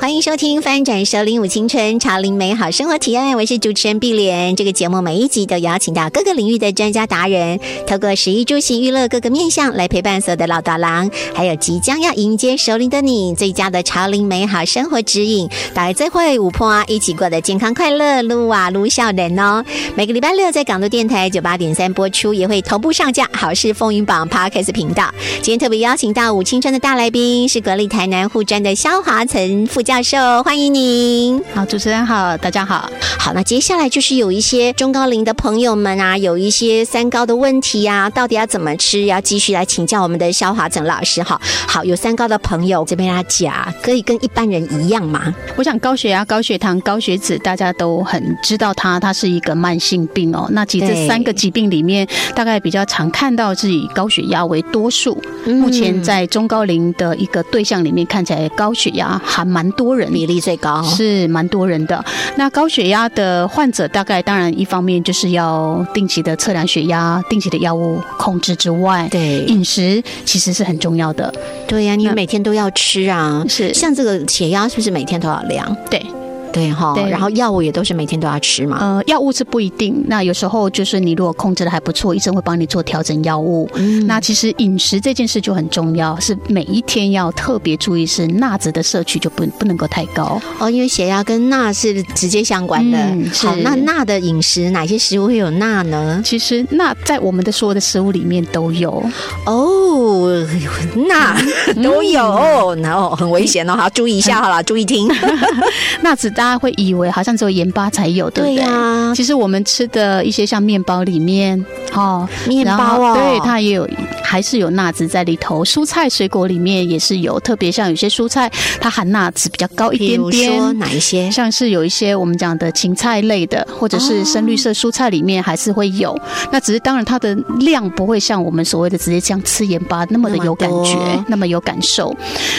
欢迎收听《翻转首领舞青春潮林美好生活提案》，我是主持人碧莲。这个节目每一集都邀请到各个领域的专家达人，透过食衣住行娱乐各个面向来陪伴所有的老大郎，还有即将要迎接首领的你，最佳的潮林美好生活指引，大家再会五坡啊，一起过得健康快乐，撸啊撸笑人哦。每个礼拜六在港都电台九八点三播出，也会同步上架好事风云榜 Podcast 频道。今天特别邀请到舞青春的大来宾是国立台南护专的肖华岑副教授，欢迎您。好，主持人好，大家好。好，那接下来就是有一些中高龄的朋友们啊，有一些三高的问题啊，到底要怎么吃？要继续来请教我们的肖华整老师。哈，好，有三高的朋友这边来讲，可以跟一般人一样吗？我想高血压、高血糖、高血脂，大家都很知道它，它是一个慢性病哦。那其实这三个疾病里面，大概比较常看到是以高血压为多数。目前在中高龄的一个对象里面，看起来高血压还蛮多人，比例最高，是蛮多人的。那高血压的患者，大概当然一方面就是要定期的测量血压、定期的药物控制之外，对饮食其实是很重要的。对呀、你每天都要吃啊。是像这个血压是不是每天都要量？对。对哈，对然后药物也都是每天都要吃嘛。呃，药物是不一定。那有时候就是你如果控制的还不错，医生会帮你做调整药物。嗯那其实饮食这件事就很重要，是每一天要特别注意，是钠质的摄取就不不能够太高。哦，因为血压跟钠是直接相关的。嗯好，那钠的饮食哪些食物会有钠呢？其实钠在我们的所有的食物里面都有。哦，钠都有，然后很危险哦，好注意一下好了，注意听。钠质大家会以为好像只有盐巴才有，对不对？其实我们吃的一些像面包里面，哦，面然包哦，对，它也有，还是有钠质在里头。蔬菜水果里面也是有，特别像有些蔬菜它含钠质比较高一比如点点。说哪一些？像是有一些我们讲的芹菜类的，或者是深绿色蔬菜里面还是会有。那只是当然它的量不会像我们所谓的直接这样吃盐巴那么的有感觉那么，那么有感受。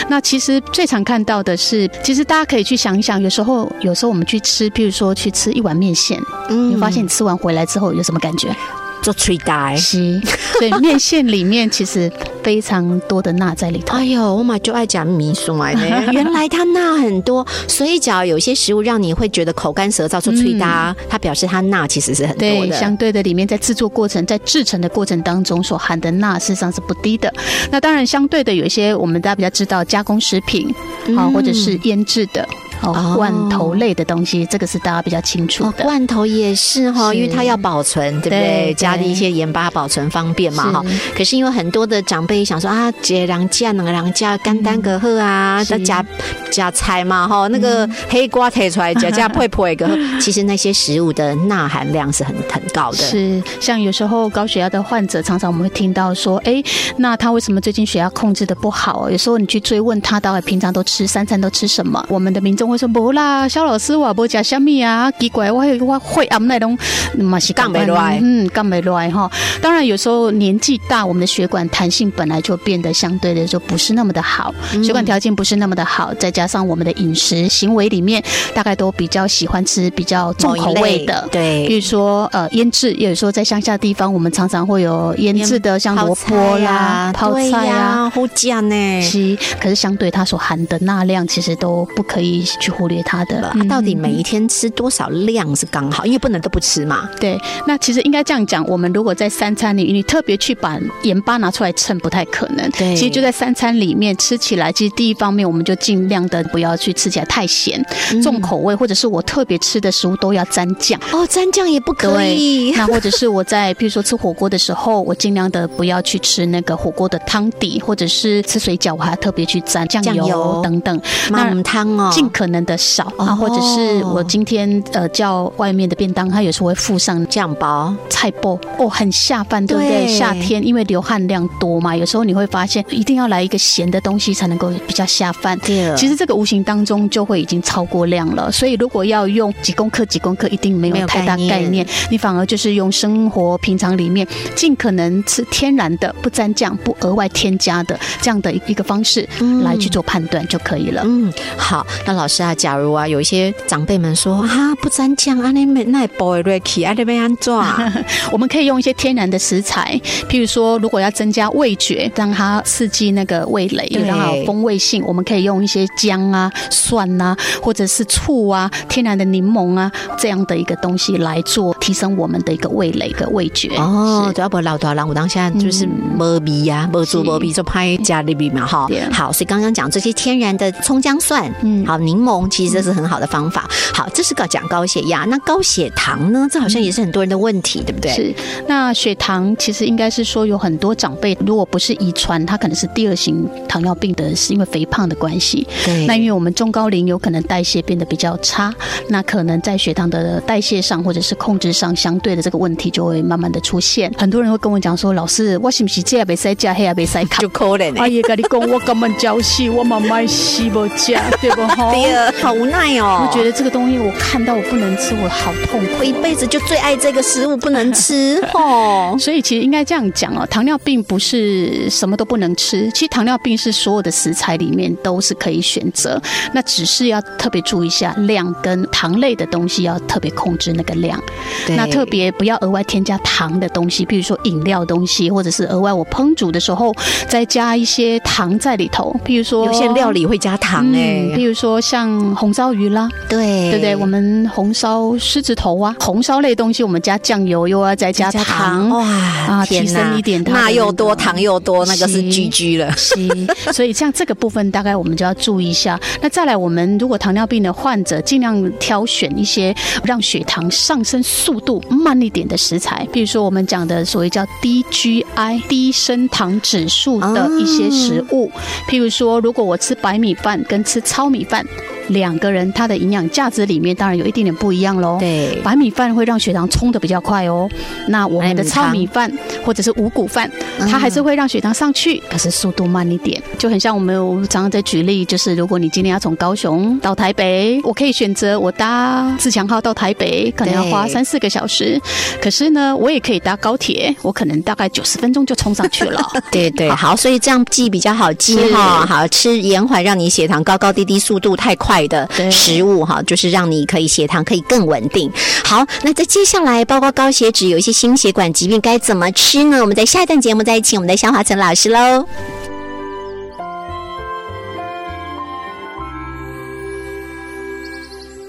那其实最常看到的是，其实大家可以去想一想，有时候有时候我们去吃，譬如说去吃一碗面线，嗯你发现你吃完回来之后有什么感觉？做吹呆。是，所以面线里面其实非常多的钠在里头。哎呦，我妈就爱讲米酸呢。原来它钠很多，所以只要有些食物让你会觉得口干舌燥、做吹搭，它表示它钠其实是很多对，的。相对的，里面在制作过程、在制成的过程当中所含的钠，事实上是不低的。那当然，相对的有一些我们大家比较知道加工食品，啊、或者是腌制的。哦哦，罐头类的东西，这个是大家比较清楚哦，的。罐头也是哈，因为它要保存，对不对？对加了一些盐巴保存方便嘛哈。可是因为很多的长辈想说啊，这两价两个两价干单个喝啊，再加加菜嘛哈，那个黑瓜提出来加加配配个，其实那些食物的钠含量是很很高的。是，像有时候高血压的患者，常常我们会听到说，哎，那他为什么最近血压控制的不好？有时候你去追问他，到底平常都吃三餐都吃什么？我们的民众会说，不啦，肖老师我不加虾米啊，奇怪，我我会暗那种嘛是降不来嗯，降不来哈。当然有时候年纪大，我们的血管弹性本来就变得相对的就不是那么的好，嗯血管条件不是那么的好，再加上我们的饮食行为里面，大概都比较喜欢吃比较重口味的，对比对，如说呃腌制，也有时候在乡下地方，我们常常会有腌制的，像萝卜啦、泡对菜啊。好酱呢。是，可是相对它所含的钠量，其实都不可以去忽略它的。啊到底每一天吃多少量是刚好？因为不能都不吃嘛。对，那其实应该这样讲，我们如果在三餐里，你特别去把盐巴拿出来称，不太可能。对其实就在三餐里面吃起来，其实第一方面，我们就尽量的不要去吃起来太咸、重口味，或者是我特别吃的食物都要沾酱。哦，沾酱也不可以。那或者是我在比如说吃火锅的时候，我尽量的不要去吃那个火锅的汤底，或者是吃水饺，我还特别去沾酱油等等。麻母汤哦，尽可能的少啊，哦或者是我今天呃叫外面的便当，它有时候会附上酱包，菜包哦，很下饭，对不对？夏天因为流汗量多嘛，有时候你会发现一定要来一个咸的东西才能够比较下饭。对其实这个无形当中就会已经超过量了，所以如果要用几公克几公克，一定没没有有太大概念，你反而就是用生活平常里面尽可能吃天然的、不沾酱、不额外添加的这样的一个方式来去做判断就可以了。嗯，好，那老师啊，假如啊，有一些长辈们说啊，不沾酱啊，那没那不会瑞奇啊，那边安做啊？我们可以用一些天然的食材，譬如说，如果要增加味觉，让它刺激那个味蕾，对让它有风味性，我们可以用一些姜啊、蒜啊，或者是醋啊、天然的柠檬啊这样的一个东西来做提升我们的一个味蕾的味觉。哦，是对，要不老多人，我当现在就是没鼻呀，没猪没鼻就拍家里鼻嘛，哈对。好，所以刚刚讲这些天然的葱姜蒜，嗯，嗯好，柠檬其实这是很好的方法。好，这是个讲高血压，那高血糖呢？这好像也是很多人的问题，对不对？是，那血糖其实应该是说有很多长辈，如果不是遗传，他可能是第二型糖尿病的，是因为肥胖的关系。对那因为我们中高龄有可能代谢变得比较差，那可能在血糖的代谢上或者是控制上，相对的这个问题就会慢慢的出现。很多人会跟我讲说，老师，我是不是这也没塞加，黑也没塞卡就？可怜阿姨跟你讲，我根本焦死，我妈妈死不加，对不哈？好无奈哦。我觉得这个东西我看到我不能吃，我好痛苦哦。我一辈子就最爱这个食物，不能吃 哦。所以其实应该这样讲哦，糖尿病不是什么都不能吃，其实糖尿病是所有的食材里面都是可以选择，那只是要特别注意一下量跟糖类的东西要特别控制那个量，对那特别不要额外添加糖的东西，比如说饮料东西，或者是额外我烹煮的时候再加一些糖在里头，譬如说有些料理会加糖哎、嗯，譬如说像红烧鱼啦，对对不对？我们红烧狮子头啊，红烧类东西我们加酱油又要再加糖，哇啊提升一点它的钠又多，糖又多，那个是是 GG 了。是，所以像这个部分大概我们就要注意一下。那再来，我们如果糖尿病的患者，尽量挑选一些让血糖上升速度慢一点的食材，比如说我们讲的所谓叫低 GI 低升糖指数的一些食物，譬如说，如果我吃白米饭跟吃糙米饭。两个人他的营养价值里面当然有一点点不一样喽。对白米饭会让血糖冲的比较快哦。那我们的糙米饭或者是五谷饭，它还是会让血糖上去，可是速度慢一点，就很像我们我常常在举例，就是如果你今天要从高雄到台北，我可以选择我搭自强号到台北，可能要花三四个小时，可是呢，我也可以搭高铁，我可能大概九十分钟就冲上去了。对对，好，所以这样记比较好记哈。好吃延缓让你血糖高高低低速度太快的食物哈，就是让你可以血糖可以更稳定。好，那在接下来，包括高血脂，有一些心血管疾病该怎么吃呢？我们在下一段节目再请我们的肖华成老师喽。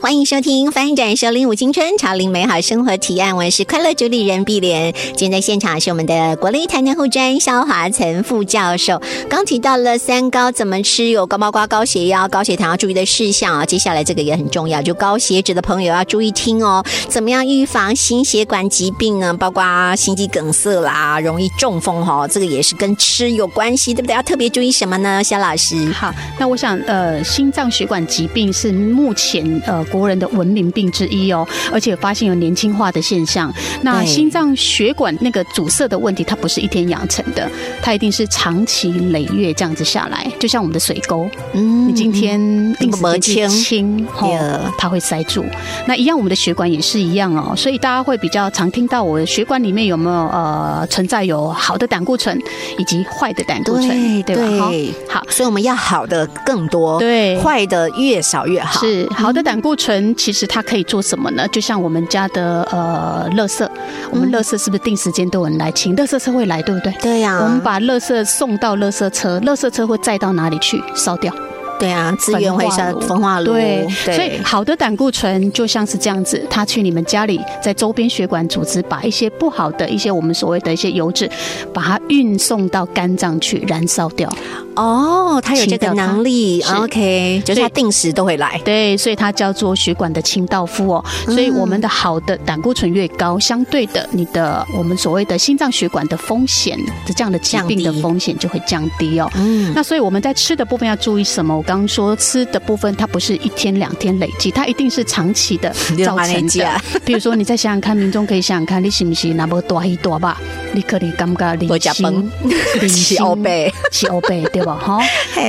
欢迎收听《翻转收领五青春潮领美好生活提案》，我是快乐主理人碧莲。今天在现场是我们的国立台南护专肖华岑副教授。刚提到了三高怎么吃，有高包括高血压、高血糖要注意的事项啊。接下来这个也很重要，就高血脂的朋友要注意听哦。怎么样预防心血管疾病呢？包括心肌梗塞啦，容易中风哈、哦，这个也是跟吃有关系，对不对？要特别注意什么呢？肖老师，好，那我想，呃，心脏血管疾病是目前呃国人的文明病之一哦，而且发现有年轻化的现象。那心脏血管那个阻塞的问题，它不是一天养成的，它一定是长期累月这样子下来，就像我们的水沟，嗯你今天定时没间去清它会塞住。那一样，我们的血管也是一样哦，所以大家会比较常听到我的血管里面有没有呃存在有好的胆固醇以及坏的胆固醇，对对吧？好，所以我们要好的更多，对坏的越少越好。是好的胆固醇，其实它可以做什么呢？就像我们家的呃，垃圾，我们垃圾是不是定时间都有人来请？垃圾车会来，对不对？对呀、我们把垃圾送到垃圾车，垃圾车会载到哪里去？烧掉。对啊，资源会上焚焚化炉，对，对所以好的胆固醇就像是这样子，它去你们家里，在周边血管组织把一些不好的一些我们所谓的一些油脂，把它运送到肝脏去燃烧掉。哦，它有这个能力，OK，就是它定时都会来。对，所以它叫做血管的清道夫哦。所以我们的好的胆固醇越高，相对的，你的我们所谓的心脏血管的风险的这样的疾病的风险就会降低哦。嗯，那所以我们在吃的部分要注意什么？我刚刚刚说吃的部分，它不是一天两天累积，它一定是长期的 造成的。比如说，你再想想看，民众可以想想看，你是不是那么多一多吧？你可能感觉零星、零是 欧贝，是欧贝，对吧？哈。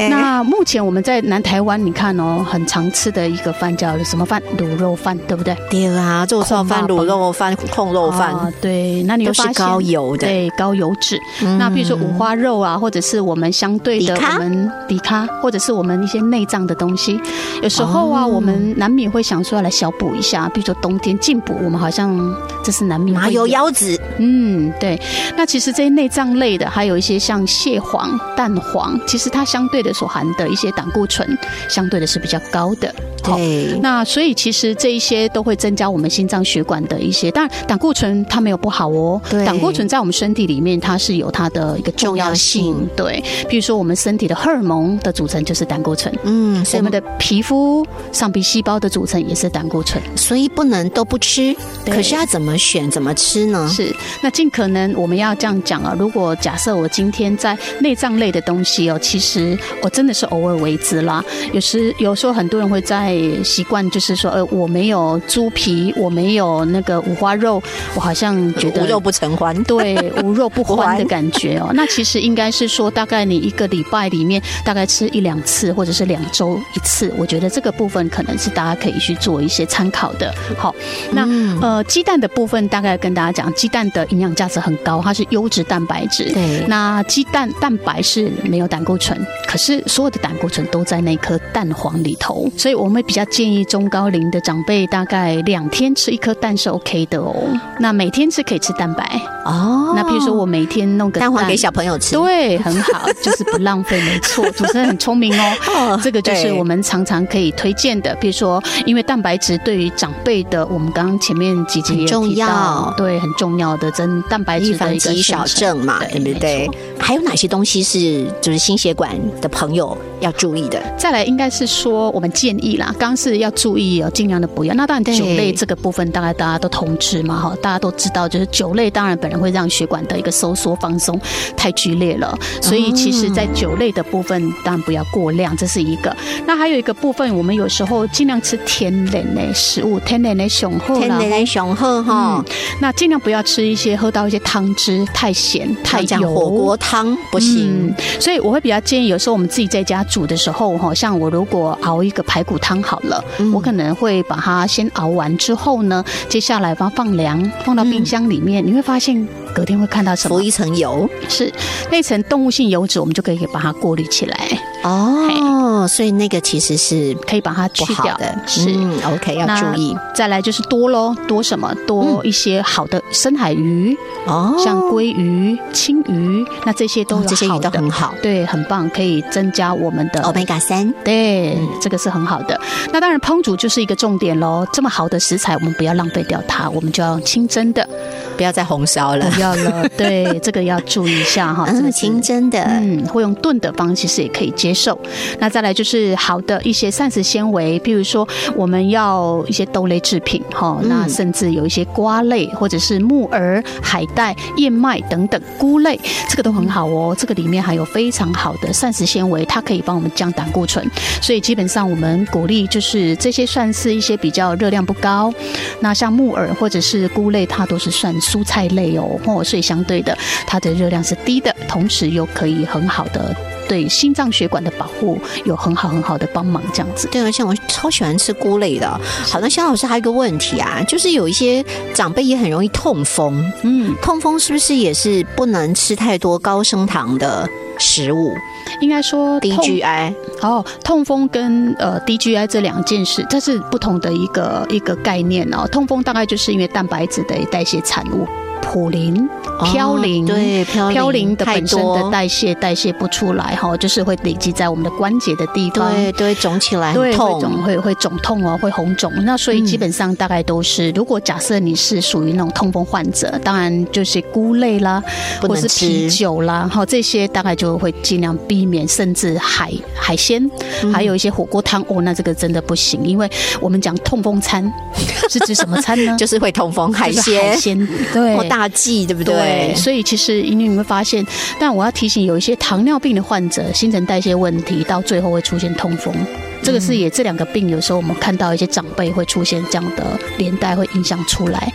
那目前我们在南台湾，你看哦，很常吃的一个饭叫什么饭？卤肉饭，对不对？对啊，做烧饭、卤肉饭、控肉饭，对。那你都是高油的，对，高油脂。那比如说五花肉啊，或者是我们相对的我们底咖，或者是我们一些内脏的东西，有时候啊，我们难免会想说要来小补一下。比如说冬天进补，我们好像这是难免。麻油腰子，嗯，对。那其实这些内脏类的，还有一些像蟹黄、蛋黄，其实它相对的所含的一些胆固醇，相对的是比较高的。对。那所以其实这一些都会增加我们心脏血管的一些，当然胆固醇它没有不好哦。对。胆固醇在我们身体里面，它是有它的一个重要性。对。比如说我们身体的荷尔蒙的组成就是胆固醇。嗯。我们的皮肤上皮细胞的组成也是胆固醇，所以不能都不吃。可是要怎么选怎么吃呢？是。那尽可能我们要这样讲啊，如果假设我今天在内脏类的东西哦，其实我真的是偶尔为之啦。有时有时候很多人会在习惯就是说，呃，我没有猪皮，我没有那个五花肉，我好像觉得无肉不成欢，对，无肉不欢的感觉哦。那其实应该是说，大概你一个礼拜里面大概吃一两次，或者是两周一次。我觉得这个部分可能是大家可以去做一些参考的。好，那呃，鸡蛋的部分大概跟大家讲，鸡蛋的营养价值很高，它是优质蛋白质。对，那鸡蛋蛋白是没有胆固醇，可是所有的胆固醇都在那颗蛋黄里头，所以我们比较建议中高龄的长辈大概两天吃一颗蛋是 OK 的哦。那每天吃可以吃蛋白哦。那譬如说我每天弄个蛋黄给小朋友吃，对，很好，就是不浪费，没错。主持人很聪明哦，这个就是我们常常可以推荐的。比如说，因为蛋白质对于长辈的，我们刚刚前面几集也提到，对，很重要的增蛋白质的一个小症嘛，对不对？还有哪些东西是就是心血管的朋友要注意的？再来应该是说我们建议啦，刚是要注意哦，尽量的不要。那当然酒类这个部分，大概大家都通知嘛，哈，大家都知道，就是酒类当然本人会让血管的一个收缩放松太剧烈了，所以其实在酒类的部分，当然不要过量，这是一个。那还有一个部分，我们有时候尽量吃天然的食物，天然的雄厚，天然的雄厚哈。那尽量不要吃一些喝到一些汤汁太咸太油，火锅汤不行。所以我会比较建议，有时候我们自己在家煮的时候，哈，像我如果熬一个排骨汤好了，我可能会把它先熬完之后呢，接下来把它放凉，放到冰箱里面，你会发现隔天会看到什么？浮一层油，是那层动物性油脂，我们就可以把它过滤起来。哦，所以那个其实是可以把它去掉的，是。OK 要注意。再来就是多喽，多什么？多一些好的深海鱼哦，像鲑鱼、青鱼，那这些都这些鱼都很好，对，很棒，可以增加我们的 Omega 三，对，这个是很好的。那当然烹煮就是一个重点喽，这么好的食材，我们不要浪费掉它，我们就要清蒸的，不要再红烧了，不要了。对，这个要注意一下哈，这么清蒸的，嗯，会用炖的方其实也可以接。受，那再来就是好的一些膳食纤维，比如说我们要一些豆类制品，哈，那甚至有一些瓜类或者是木耳、海带、燕麦等等菇类，这个都很好哦。这个里面含有非常好的膳食纤维，它可以帮我们降胆固醇，所以基本上我们鼓励就是这些算是一些比较热量不高。那像木耳或者是菇类，它都是算蔬菜类哦，哦，所以相对的它的热量是低的，同时又可以很好的。对心脏血管的保护有很好很好的帮忙，这样子。对啊，像我超喜欢吃菇类的。好，那肖老师还有一个问题啊，就是有一些长辈也很容易痛风。嗯，痛风是不是也是不能吃太多高升糖的食物？应该说低 GI 哦，痛风跟呃低 GI 这两件事，这是不同的一个一个概念哦。痛风大概就是因为蛋白质的代谢产物。普林、嘌呤，对嘌呤的本身的代谢代谢不出来哈，就是会累积在我们的关节的地方，对，对，肿起来，会肿，会会肿痛哦，会红肿。那所以基本上大概都是，如果假设你是属于那种痛风患者，当然就是菇类啦，或是啤酒啦，哈，这些大概就会尽量避免，甚至海海鲜，还有一些火锅汤哦，那这个真的不行，因为我们讲痛风餐 是指什么餐呢？就是会痛风海鲜，海鲜对。大忌，对不对？所以其实因为你会发现，但我要提醒有一些糖尿病的患者，新陈代谢问题到最后会出现痛风。这个是也这两个病，有时候我们看到一些长辈会出现这样的连带，会影响出来。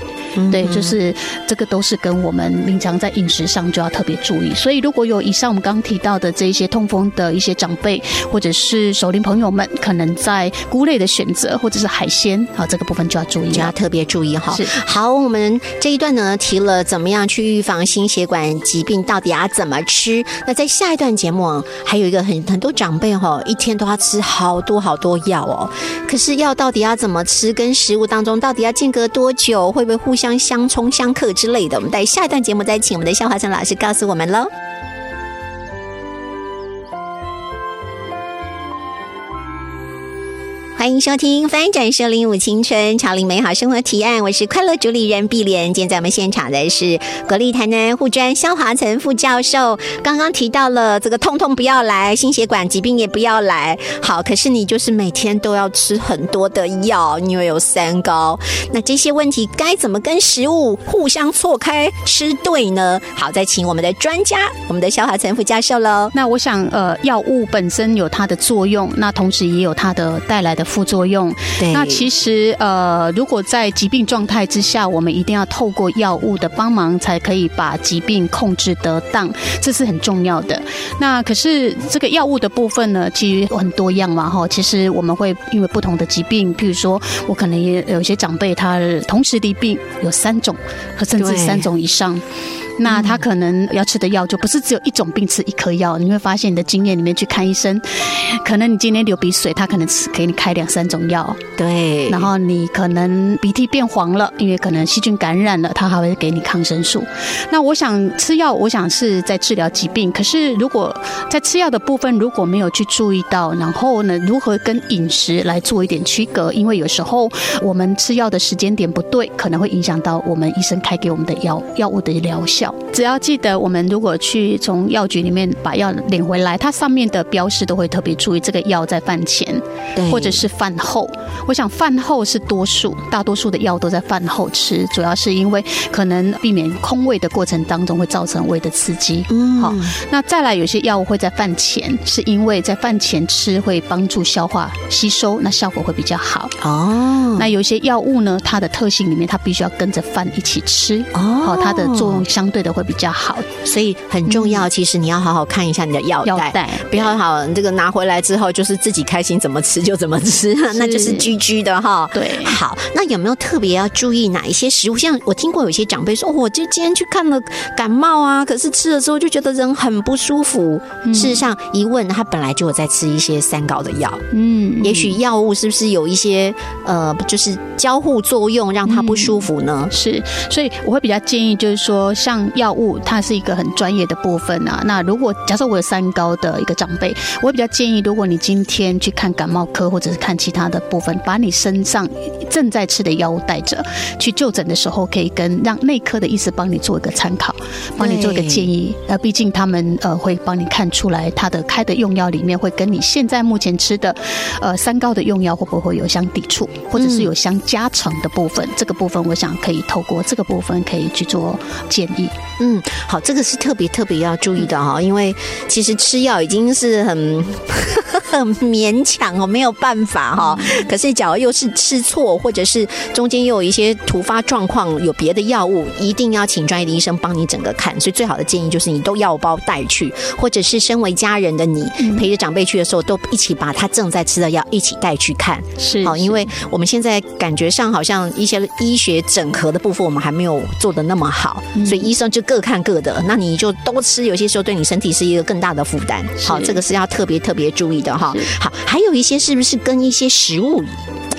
对，就是这个都是跟我们平常在饮食上就要特别注意。所以如果有以上我们刚刚提到的这一些痛风的一些长辈，或者是熟龄朋友们，可能在菇类的选择或者是海鲜啊这个部分就要注意，就要特别注意哈。是好，我们这一段呢提了怎么样去预防心血管疾病，到底要怎么吃？那在下一段节目啊，还有一个很很多长辈哈，一天都要吃好多好多药哦。可是药到底要怎么吃？跟食物当中到底要间隔多久？会不会互相相冲相克之类的？我们待下一段节目再请我们的肖华成老师告诉我们喽。欢迎收听《翻转收零五青春潮龄美好生活提案》，我是快乐主理人碧莲。今天在我们现场的是国立台南护专肖华成副教授。刚刚提到了这个痛痛不要来，心血管疾病也不要来。好，可是你就是每天都要吃很多的药，因为有三高。那这些问题该怎么跟食物互相错开吃对呢？好，再请我们的专家，我们的肖华成副教授喽。那我想，呃，药物本身有它的作用，那同时也有它的带来的副作用。对那其实，呃，如果在疾病状态之下，我们一定要透过药物的帮忙，才可以把疾病控制得当，这是很重要的。那可是这个药物的部分呢，其实很多样嘛，哈。其实我们会因为不同的疾病，譬如说我可能也有一些长辈，他同时的病有三种，和甚至三种以上。那他可能要吃的药就不是只有一种病吃一颗药，你会发现你的经验里面去看医生，可能你今天流鼻水，他可能吃给你开两三种药，对，然后你可能鼻涕变黄了，因为可能细菌感染了，他还会给你抗生素。那我想吃药，我想是在治疗疾病，可是如果在吃药的部分如果没有去注意到，然后呢，如何跟饮食来做一点区隔？因为有时候我们吃药的时间点不对，可能会影响到我们医生开给我们的药药物的疗效。只要记得，我们如果去从药局里面把药领回来，它上面的标识都会特别注意这个药在饭前对或者是饭后。我想饭后是多数，大多数的药都在饭后吃，主要是因为可能避免空胃的过程当中会造成胃的刺激。嗯好，那再来有些药物会在饭前，是因为在饭前吃会帮助消化吸收，那效果会比较好。哦，那有些药物呢，它的特性里面它必须要跟着饭一起吃，哦好，它的作用相对的会比较好。所以很重要。其实你要好好看一下你的药袋，袋不要好这个拿回来之后就是自己开心怎么吃就怎么吃，那就是居居的哈。对好，那有没有特别要注意哪一些食物？像我听过有些长辈说，哦我就今天去看了感冒啊，可是吃了之后就觉得人很不舒服。事实上，一问他本来就有在吃一些三高的药，嗯，也许药物是不是有一些呃，就是交互作用让他不舒服呢？是，所以我会比较建议，就是说，像药物，它是一个很专业的部分啊。那如果假设我有三高的一个长辈，我比较建议，如果你今天去看感冒科或者是看其他的部分，把你身上正在吃的药物带着，去就诊的时候，可以跟让内科的医师帮你做一个参考，帮你做一个建议。呃，毕竟他们呃会帮你看出来，他的开的用药里面会跟你现在目前吃的呃三高的用药会不会有相抵触，或者是有相加成的部分。这个部分，我想可以透过这个部分可以去做建议。week. 嗯，好，这个是特别特别要注意的哈，因为其实吃药已经是很 很勉强哦，没有办法哈。可是假如又是吃错，或者是中间又有一些突发状况，有别的药物，一定要请专业的医生帮你整个看。所以最好的建议就是你都药包带去，或者是身为家人的你陪着长辈去的时候，都一起把他正在吃的药一起带去看。是好，因为我们现在感觉上好像一些医学整合的部分，我们还没有做的那么好，所以医生就各看各的，那你就都吃，有些时候对你身体是一个更大的负担。好，这个是要特别特别注意的哈。好，还有一些是不是跟一些食物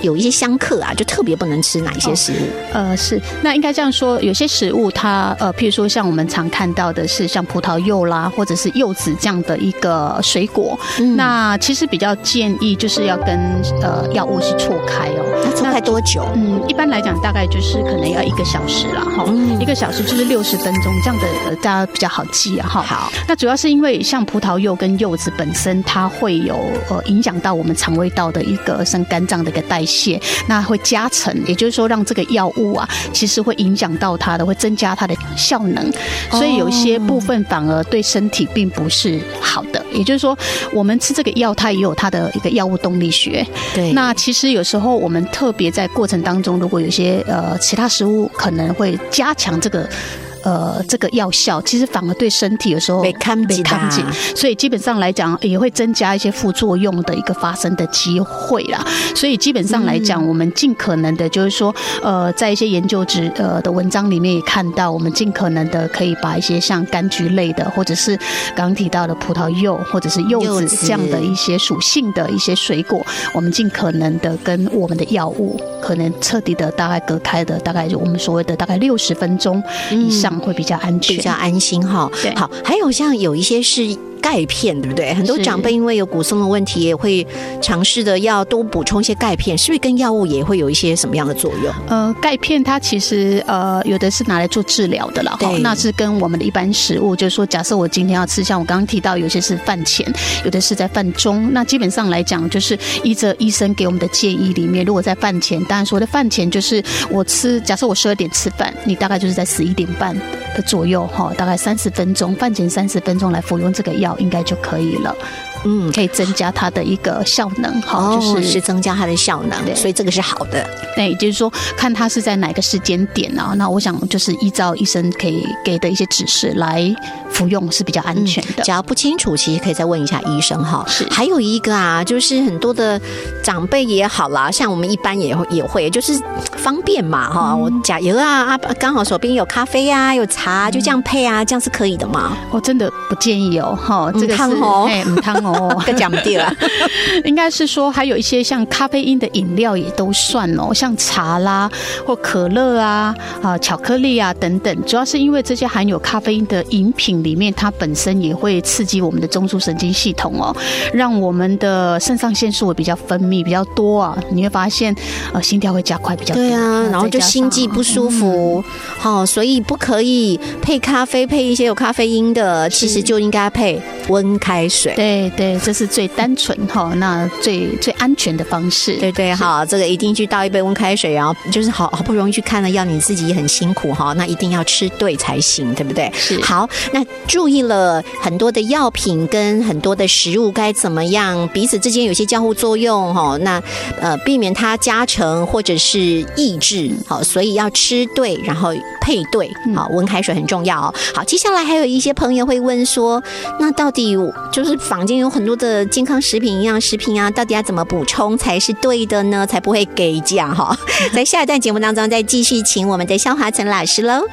有一些相克啊？就特别不能吃哪一些食物？呃，是，那应该这样说，有些食物它呃，譬如说像我们常看到的是像葡萄柚啦，或者是柚子这样的一个水果，嗯那其实比较建议就是要跟呃药物是错开哦。那错开多久？嗯，一般来讲大概就是可能要一个小时了哈，一个小时就是六十分钟，这样的呃大家比较好记啊哈。好，那主要是因为像葡萄柚跟柚子本身，它会有呃影响到我们肠胃道的一个像肝脏的一个代谢，那会加成，也就是说让这个药物啊，其实会影响到它的，会增加它的效能，所以有一些部分反而对身体并不是好的。也就是说，我们吃这个药，它也有它的一个药物动力学。对，那其实有时候我们特别在过程当中，如果有些呃其他食物可能会加强这个。呃，这个药效其实反而对身体有时候被看不起看不起的，所以基本上来讲也会增加一些副作用的一个发生的机会啦。所以基本上来讲，我们尽可能的就是说，呃，在一些研究值呃的文章里面也看到，我们尽可能的可以把一些像柑橘类的，或者是刚刚提到的葡萄柚或者是柚子。这样的一些属性的一些水果，我们尽可能的跟我们的药物可能彻底的大概隔开的，大概就我们所谓的大概六十分钟以上会比较安全。比较安心哈对。好，还有像有一些是。钙片对不对？很多长辈因为有骨松的问题，也会尝试的要多补充一些钙片，是不是跟药物也会有一些什么样的作用？呃，钙片它其实呃有的是拿来做治疗的了，那是跟我们的一般食物，就是说，假设我今天要吃，像我刚刚提到，有些是饭前，有的是在饭中，那基本上来讲，就是依着医生给我们的建议里面，如果在饭前，当然说的饭前就是我吃，假设我十二点吃饭，你大概就是在十一点半的左右哈，大概三十分钟，饭前三十分钟来服用这个药，应该就可以了，嗯，可以增加它的一个效能哈，哦，就是是增加它的效能，对所以这个是好的。那也就是说，看它是在哪个时间点啊？那我想就是依照医生可以给的一些指示来服用是比较安全的。只要不清楚，其实可以再问一下医生哈。是还有一个啊，就是很多的长辈也好啦，像我们一般也会也会，就是方便嘛哈。嗯我加油啊啊，刚好手边有咖啡啊，有茶，就这样配啊，这样是可以的嘛？我真的不建议哦，哈，这个汤哦哎，唔汤哦，个讲不对了。应该是说还有一些像咖啡因的饮料也都算哦，像茶啦或可乐啊啊巧克力啊等等，主要是因为这些含有咖啡因的饮品里面，它本身也会刺激我们的中枢神经系统哦，让我们的肾上腺素也比较分泌比较多啊，你会发现呃心跳会加快比较多，对啊，然后就心悸不舒服，好、所以不可以配咖啡，配一些有咖啡因的，其实就应该配温开水。对对，这是最单纯哈，那最最安全的方式。对对，好，这个一定去倒一杯温开水，然后就是好好不容易去看了药，你自己也很辛苦哈，那一定要吃对才行，对不对？是好，那注意了很多的药品跟很多的食物该怎么样彼此之间有些交互作用哈，那呃避免它加成或者是抑制，好，所以要吃对，然后配对，好，温开水很重要哦。好，接下来还有一些朋友会问说，那到底就是房间有很多的健康食品、营养食品啊，到底要怎么补充才是对的呢？才不会给价哈？在下一段节目当中，再继续请我们的肖华成老师喽。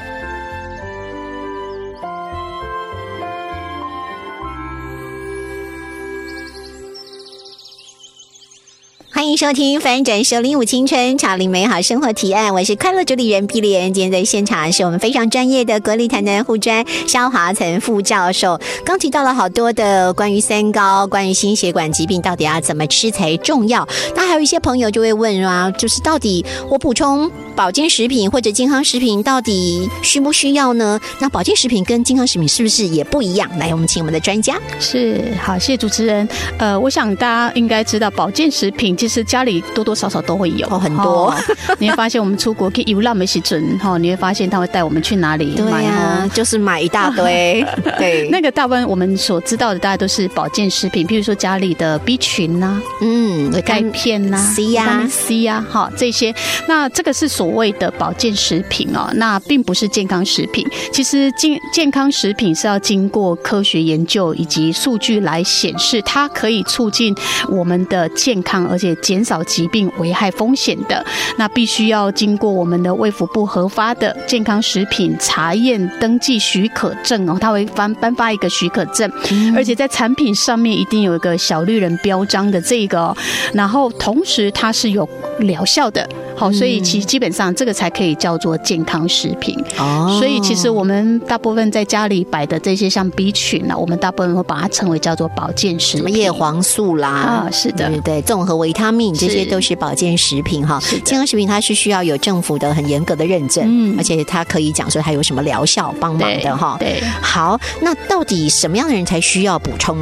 收听《翻转收零五青春潮领美好生活提案》，我是快乐主理人碧莲。今天在现场是我们非常专业的国立台南护专肖华岑副教授，刚提到了好多的关于三高、关于心血管疾病到底要怎么吃才重要。那还有一些朋友就会问啊，就是到底我补充保健食品或者健康食品到底需不需要呢？那保健食品跟健康食品是不是也不一样？来，我们请我们的专家。是好，谢谢主持人。呃，我想大家应该知道，保健食品其实家里多多少少都会有哦很多哦你会发现，我们出国去游览的时准哈，你会发现他会带我们去哪里对买呀、哦。就是买一大堆，对，那个大部分我们所知道的，大家都是保健食品，譬如说家里的 B 群呐、嗯，钙片呐、C 呀维他命 C 呀、哈这些。那这个是所谓的保健食品哦，那并不是健康食品。其实健健康食品是要经过科学研究以及数据来显示，它可以促进我们的健康，而且减少疾病危害风险的。那必须要经过我们的卫福部核发的健康食品查验登记许可证哦，它会颁颁发一个许可证，而且在产品上面一定有一个小绿人标章的这个哦，然后同时它是有疗效的。好，所以其实基本上这个才可以叫做健康食品。哦所以其实我们大部分在家里摆的这些像 B 群啊，我们大部分会把它称为叫做保健食品。什么叶黄素啦，啊是的对对，综合维他命这些都是保健食品哈。健康食品它是需要有政府的很严格的认证，嗯。而且它可以讲说它有什么疗效帮忙的哈。对，好，那到底什么样的人才需要补充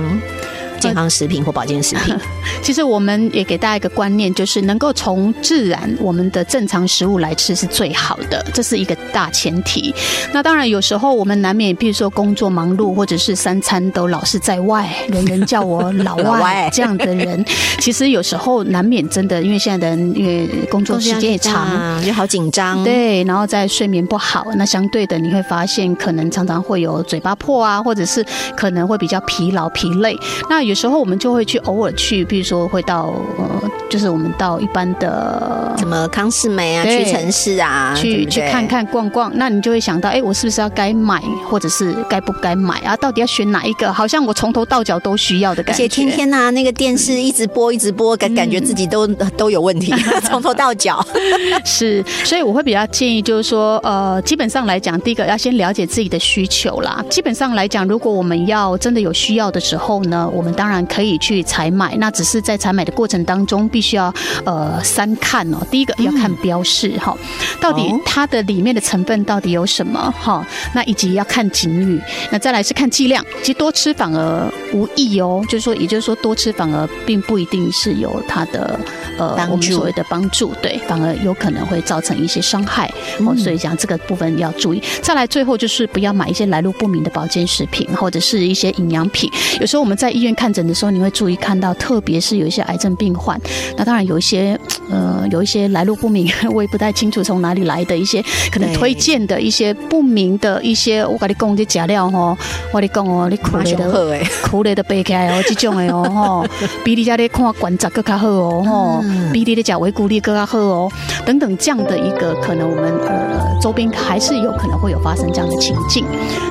健康食品或保健食品？其实我们也给大家一个观念，就是能够从自然我们的正常食物来吃是最好的，这是一个大前提。那当然有时候我们难免，比如说工作忙碌，或者是三餐都老是在外，人人叫我老 老外外这样的人，其实有时候难免真的，因为现在的人因为工作时间也长。，就好紧张。，对，然后再睡眠不好，那相对的你会发现，可能常常会有嘴巴破啊，或者是可能会比较疲劳、疲累。那有时候我们就会去偶尔去，比如说会到呃，就是我们到一般的什么康世美啊，对屈臣氏啊，去去看。看逛逛，那你就会想到，哎，我是不是要该买，或者是该不该买啊？到底要选哪一个？好像我从头到脚都需要的感觉。且天天呐、那个电视一直播一直播，感感觉自己都、都有问题，从头到脚。是，所以我会比较建议，就是说，呃，基本上来讲，第一个要先了解自己的需求啦。基本上来讲，如果我们要真的有需要的时候呢，我们当然可以去采买。那只是在采买的过程当中，必须要呃三看哦。第一个要看标示哈，到底哦它的里面的成分到底有什么哈？那以及要看警语，那再来是看剂量。其实多吃反而无益哦，就是说，也就是说，多吃反而并不一定是有它的呃我们所谓的帮助，对，反而有可能会造成一些伤害哦。嗯所以讲这个部分要注意。再来，最后就是不要买一些来路不明的保健食品或者是一些营养品。有时候我们在医院看诊的时候，你会注意看到，特别是有一些癌症病患，那当然有一些呃有一些来路不明，我也不太清楚从哪里来的一些可能推荐的一些不明的一些，我跟你讲这假料吼，我跟你讲哦，你苦马累的。苦累的背起来哦，这种的哦吼，比你家咧看观察更较好哦吼，嗯比你的讲维骨力更较好哦，等等这样的一个可能，我们呃周边还是有可能会有发生这样的情境。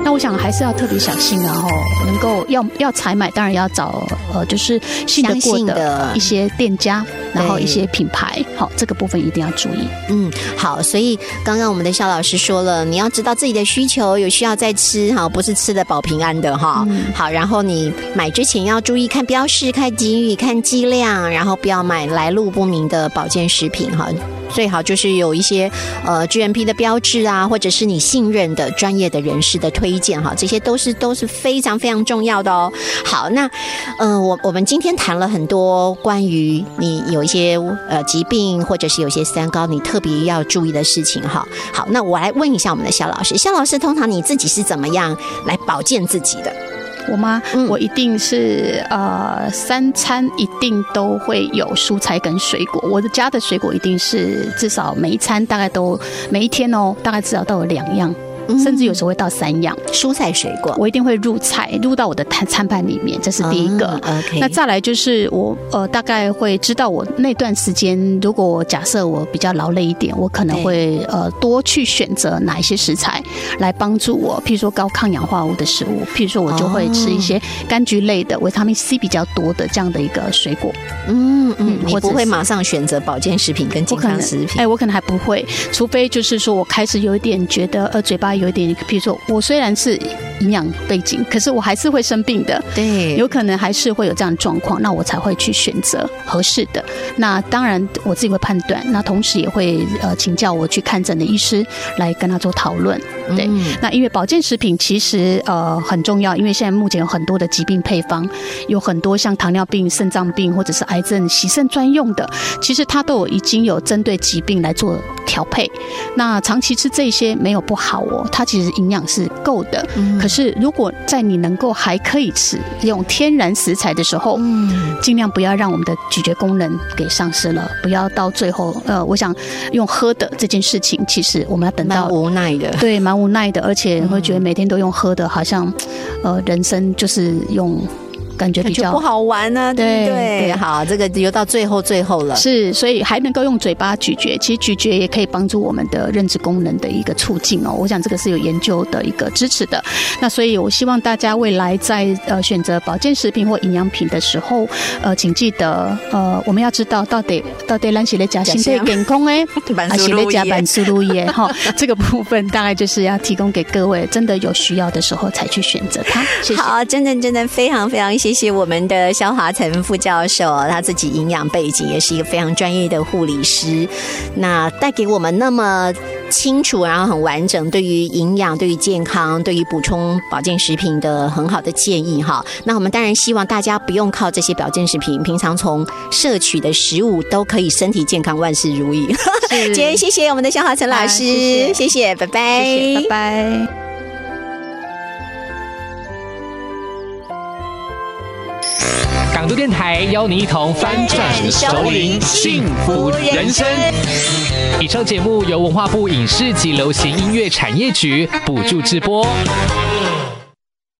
那我想还是要特别小心啊吼，能够要要采买，当然要找呃就是信得相过信的一些店家，然后一些品牌，好这个部分一定要注意。嗯，好，所以刚刚我们的肖老师说了，你要知道自己的需求，有需要再吃哈，不是吃的保平安的哈。嗯好，然后你买之前要注意看标示、看给予、看剂量，然后不要买来路不明的保健食品哈。最好就是有一些呃 GMP 的标志啊，或者是你信任的专业的人士的推荐哈，这些都是都是非常非常重要的哦。好，那呃，我我们今天谈了很多关于你有一些呃疾病，或者是有些三高，你特别要注意的事情哈。好，那我来问一下我们的肖老师，肖老师通常你自己是怎么样来保健自己的？我吗？嗯我一定是呃三餐一定都会有蔬菜跟水果。我的家的水果一定是至少每一餐大概都每一天哦，大概至少都有两样。甚至有时候会到三样，蔬菜水果，我一定会入菜，入到我的餐餐盘里面，这是第一个。嗯 OK，那再来就是我呃大概会知道我那段时间，如果我假设我比较劳累一点，我可能会呃多去选择哪一些食材来帮助我，譬如说高抗氧化物的食物，譬如说我就会吃一些柑橘类的维他命 C 比较多的这样的一个水果。嗯嗯嗯，你或者是不会马上选择保健食品跟健康食品。哎、，我可能还不会，除非就是说我开始有一点觉得呃嘴巴有一点，比如说我虽然是营养背景，可是我还是会生病的。对，有可能还是会有这样的状况，那我才会去选择合适的。那当然我自己会判断，那同时也会呃请教我去看诊的医师来跟他做讨论。对，嗯那因为保健食品其实呃很重要，因为现在目前有很多的疾病配方，有很多像糖尿病、肾脏病或者是癌症洗肾专用的，其实它都有已经有针对疾病来做调配。那长期吃这些没有不好哦，它其实营养是够的。嗯可是如果在你能够还可以吃用天然食材的时候，嗯尽量不要让我们的咀嚼功能给丧失了，不要到最后，呃，我想用喝的这件事情，其实我们要等到。无奈的，对，蛮无奈的，而且会觉得每天都用喝的，好像，呃，人生就是用感觉比较不好玩呢，对不对？好，这个游到最后最后了，是，所以还能够用嘴巴咀嚼，其实咀嚼也可以帮助我们的认知功能的一个促进哦。我想这个是有研究的一个支持的。那所以，我希望大家未来在呃选择保健食品或营养品的时候，呃，请记得呃，我们要知道到底到底咱是在加心对健康哎，还是在加板素露液哈？这个部分大概就是要提供给各位，真的有需要的时候才去选择它。好，真的真的非常非常谢谢我们的肖华成副教授，他自己营养背景也是一个非常专业的护理师，那带给我们那么清楚，然后很完整，对于营养、对于健康、对于补充保健食品的很好的建议哈。那我们当然希望大家不用靠这些保健食品，平常从摄取的食物都可以身体健康、万事如意。今天谢谢我们的肖华成老师，谢谢，拜拜，拜拜。电台邀你一同翻转熟龄幸福人生。以上节目由文化部影视及流行音乐产业局补助直播。